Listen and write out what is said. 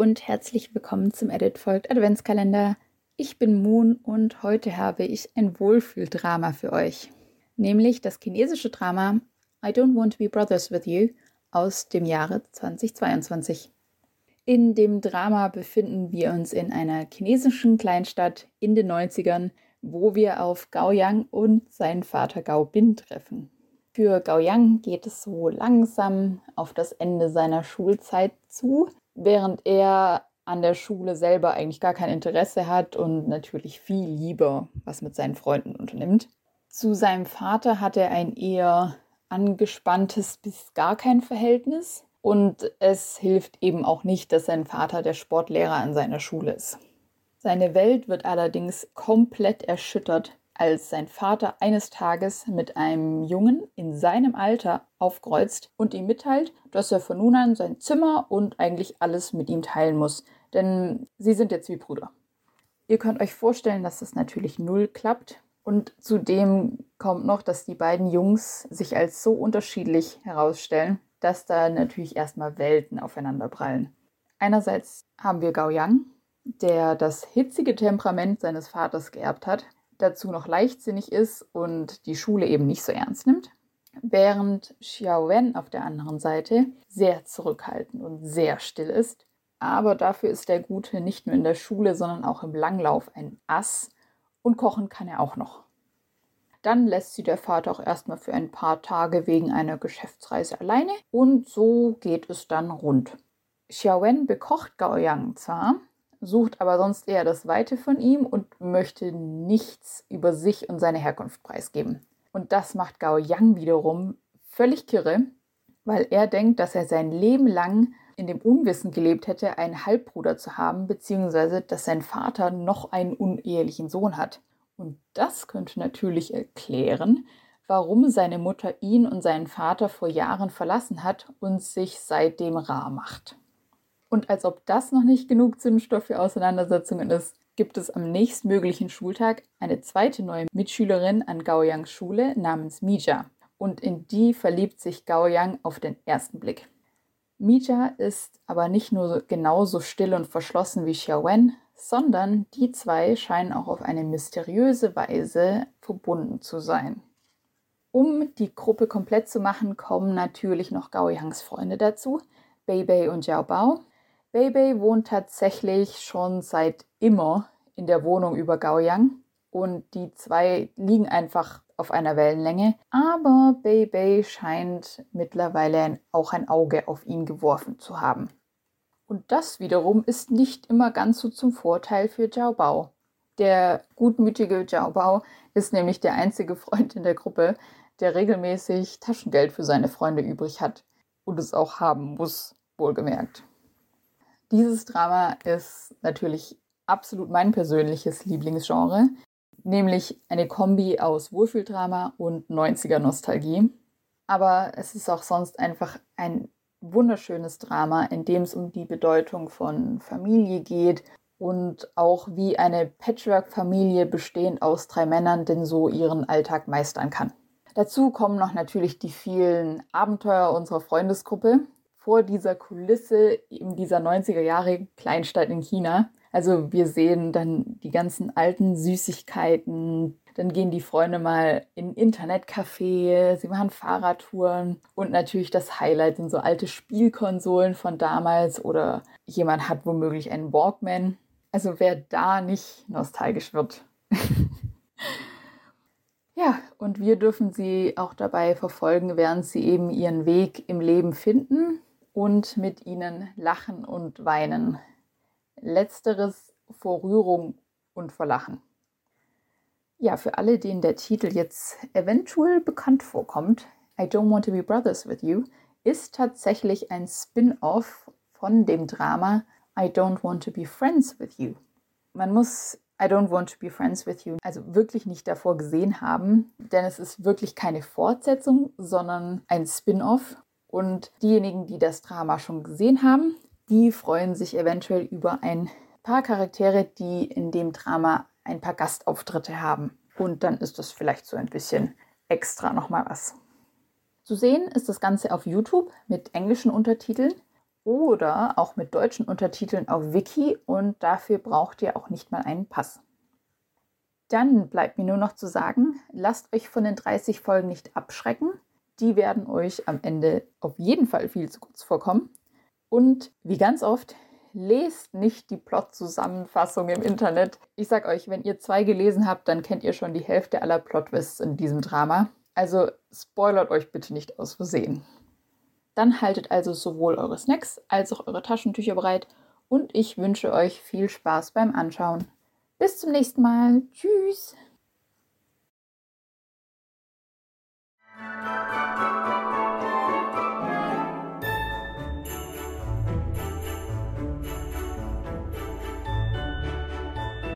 und herzlich willkommen zum Edit folgt Adventskalender. Ich bin Moon und heute habe ich ein Wohlfühldrama für euch, nämlich das chinesische Drama I Don't Want to Be Brothers with You aus dem Jahre 2022. In dem Drama befinden wir uns in einer chinesischen Kleinstadt in den 90ern, wo wir auf Gao Yang und seinen Vater Gao Bin treffen. Für Gao Yang geht es so langsam auf das Ende seiner Schulzeit zu, während er an der Schule selber eigentlich gar kein Interesse hat und natürlich viel lieber was mit seinen Freunden unternimmt. Zu seinem Vater hat er ein eher angespanntes bis gar kein Verhältnis und es hilft eben auch nicht, dass sein Vater der Sportlehrer an seiner Schule ist. Seine Welt wird allerdings komplett erschüttert, als sein Vater eines Tages mit einem Jungen in seinem Alter aufkreuzt und ihm mitteilt, dass er von nun an sein Zimmer und eigentlich alles mit ihm teilen muss, denn sie sind jetzt wie Brüder. Ihr könnt euch vorstellen, dass das natürlich null klappt. Und zudem kommt noch, dass die beiden Jungs sich als so unterschiedlich herausstellen, dass da natürlich erstmal Welten aufeinander prallen. Einerseits haben wir Gao Yang, der das hitzige Temperament seines Vaters geerbt hat, dazu noch leichtsinnig ist und die Schule eben nicht so ernst nimmt, während Xiao Wen auf der anderen Seite sehr zurückhaltend und sehr still ist. Aber dafür ist der Gute nicht nur in der Schule, sondern auch im Langlauf ein Ass und kochen kann er auch noch. Dann lässt sie der Vater auch erstmal für ein paar Tage wegen einer Geschäftsreise alleine und so geht es dann rund. Xiao Wen bekocht Gao Yang zwar, sucht aber sonst eher das Weite von ihm und möchte nichts über sich und seine Herkunft preisgeben. Und das macht Gao Yang wiederum völlig kirre, weil er denkt, dass er sein Leben lang in dem Unwissen gelebt hätte, einen Halbbruder zu haben, beziehungsweise dass sein Vater noch einen unehelichen Sohn hat. Und das könnte natürlich erklären, warum seine Mutter ihn und seinen Vater vor Jahren verlassen hat und sich seitdem rar macht. Und als ob das noch nicht genug Zündstoff für Auseinandersetzungen ist, gibt es am nächstmöglichen Schultag eine zweite neue Mitschülerin an Gao Yangs Schule namens Mija. Und in die verliebt sich Gao Yang auf den ersten Blick. Mija ist aber nicht nur genauso still und verschlossen wie Xiao Wen, sondern die zwei scheinen auch auf eine mysteriöse Weise verbunden zu sein. Um die Gruppe komplett zu machen, kommen natürlich noch Gao Yangs Freunde dazu, Bei Bei und Jiao Bao, Beibei wohnt tatsächlich schon seit immer in der Wohnung über Gaoyang und die zwei liegen einfach auf einer Wellenlänge. Aber Beibei scheint mittlerweile auch ein Auge auf ihn geworfen zu haben. Und das wiederum ist nicht immer ganz so zum Vorteil für Jiao Bao. Der gutmütige Jiao Bao ist nämlich der einzige Freund in der Gruppe, der regelmäßig Taschengeld für seine Freunde übrig hat und es auch haben muss, wohlgemerkt. Dieses Drama ist natürlich absolut mein persönliches Lieblingsgenre, nämlich eine Kombi aus Wohlfühldrama und 90er Nostalgie. Aber es ist auch sonst einfach ein wunderschönes Drama, in dem es um die Bedeutung von Familie geht und auch wie eine Patchwork-Familie bestehend aus drei Männern denn so ihren Alltag meistern kann. Dazu kommen noch natürlich die vielen Abenteuer unserer Freundesgruppe, vor dieser Kulisse in dieser 90er Jahre Kleinstadt in China. Also wir sehen dann die ganzen alten Süßigkeiten, dann gehen die Freunde mal in Internetcafé, sie machen Fahrradtouren und natürlich das Highlight sind so alte Spielkonsolen von damals oder jemand hat womöglich einen Walkman. Also wer da nicht nostalgisch wird. ja, und wir dürfen sie auch dabei verfolgen, während sie eben ihren Weg im Leben finden und mit ihnen lachen und weinen. Letzteres vor Rührung und vor Lachen. Ja, für alle, denen der Titel jetzt eventuell bekannt vorkommt, I Don't Want to Be Brothers with You, ist tatsächlich ein Spin-off von dem Drama I Don't Want to Be Friends with You. Man muss I Don't Want to Be Friends with You also wirklich nicht davor gesehen haben, denn es ist wirklich keine Fortsetzung, sondern ein Spin-off und diejenigen, die das Drama schon gesehen haben, die freuen sich eventuell über ein paar Charaktere, die in dem Drama ein paar Gastauftritte haben. Und dann ist das vielleicht so ein bisschen extra nochmal was. Zu sehen ist das Ganze auf YouTube mit englischen Untertiteln. oder auch mit deutschen Untertiteln auf Wiki und dafür braucht ihr auch nicht mal einen Pass. Dann bleibt mir nur noch zu sagen, lasst euch von den 30 Folgen nicht abschrecken. Die werden euch am Ende auf jeden Fall viel zu kurz vorkommen. Und wie ganz oft, lest nicht die Plot-Zusammenfassung im Internet. Ich sag euch, wenn ihr zwei gelesen habt, dann kennt ihr schon die Hälfte aller Plot-Twists in diesem Drama. Also spoilert euch bitte nicht aus Versehen. Dann haltet also sowohl eure Snacks als auch eure Taschentücher bereit und ich wünsche euch viel Spaß beim Anschauen. Bis zum nächsten Mal. Tschüss.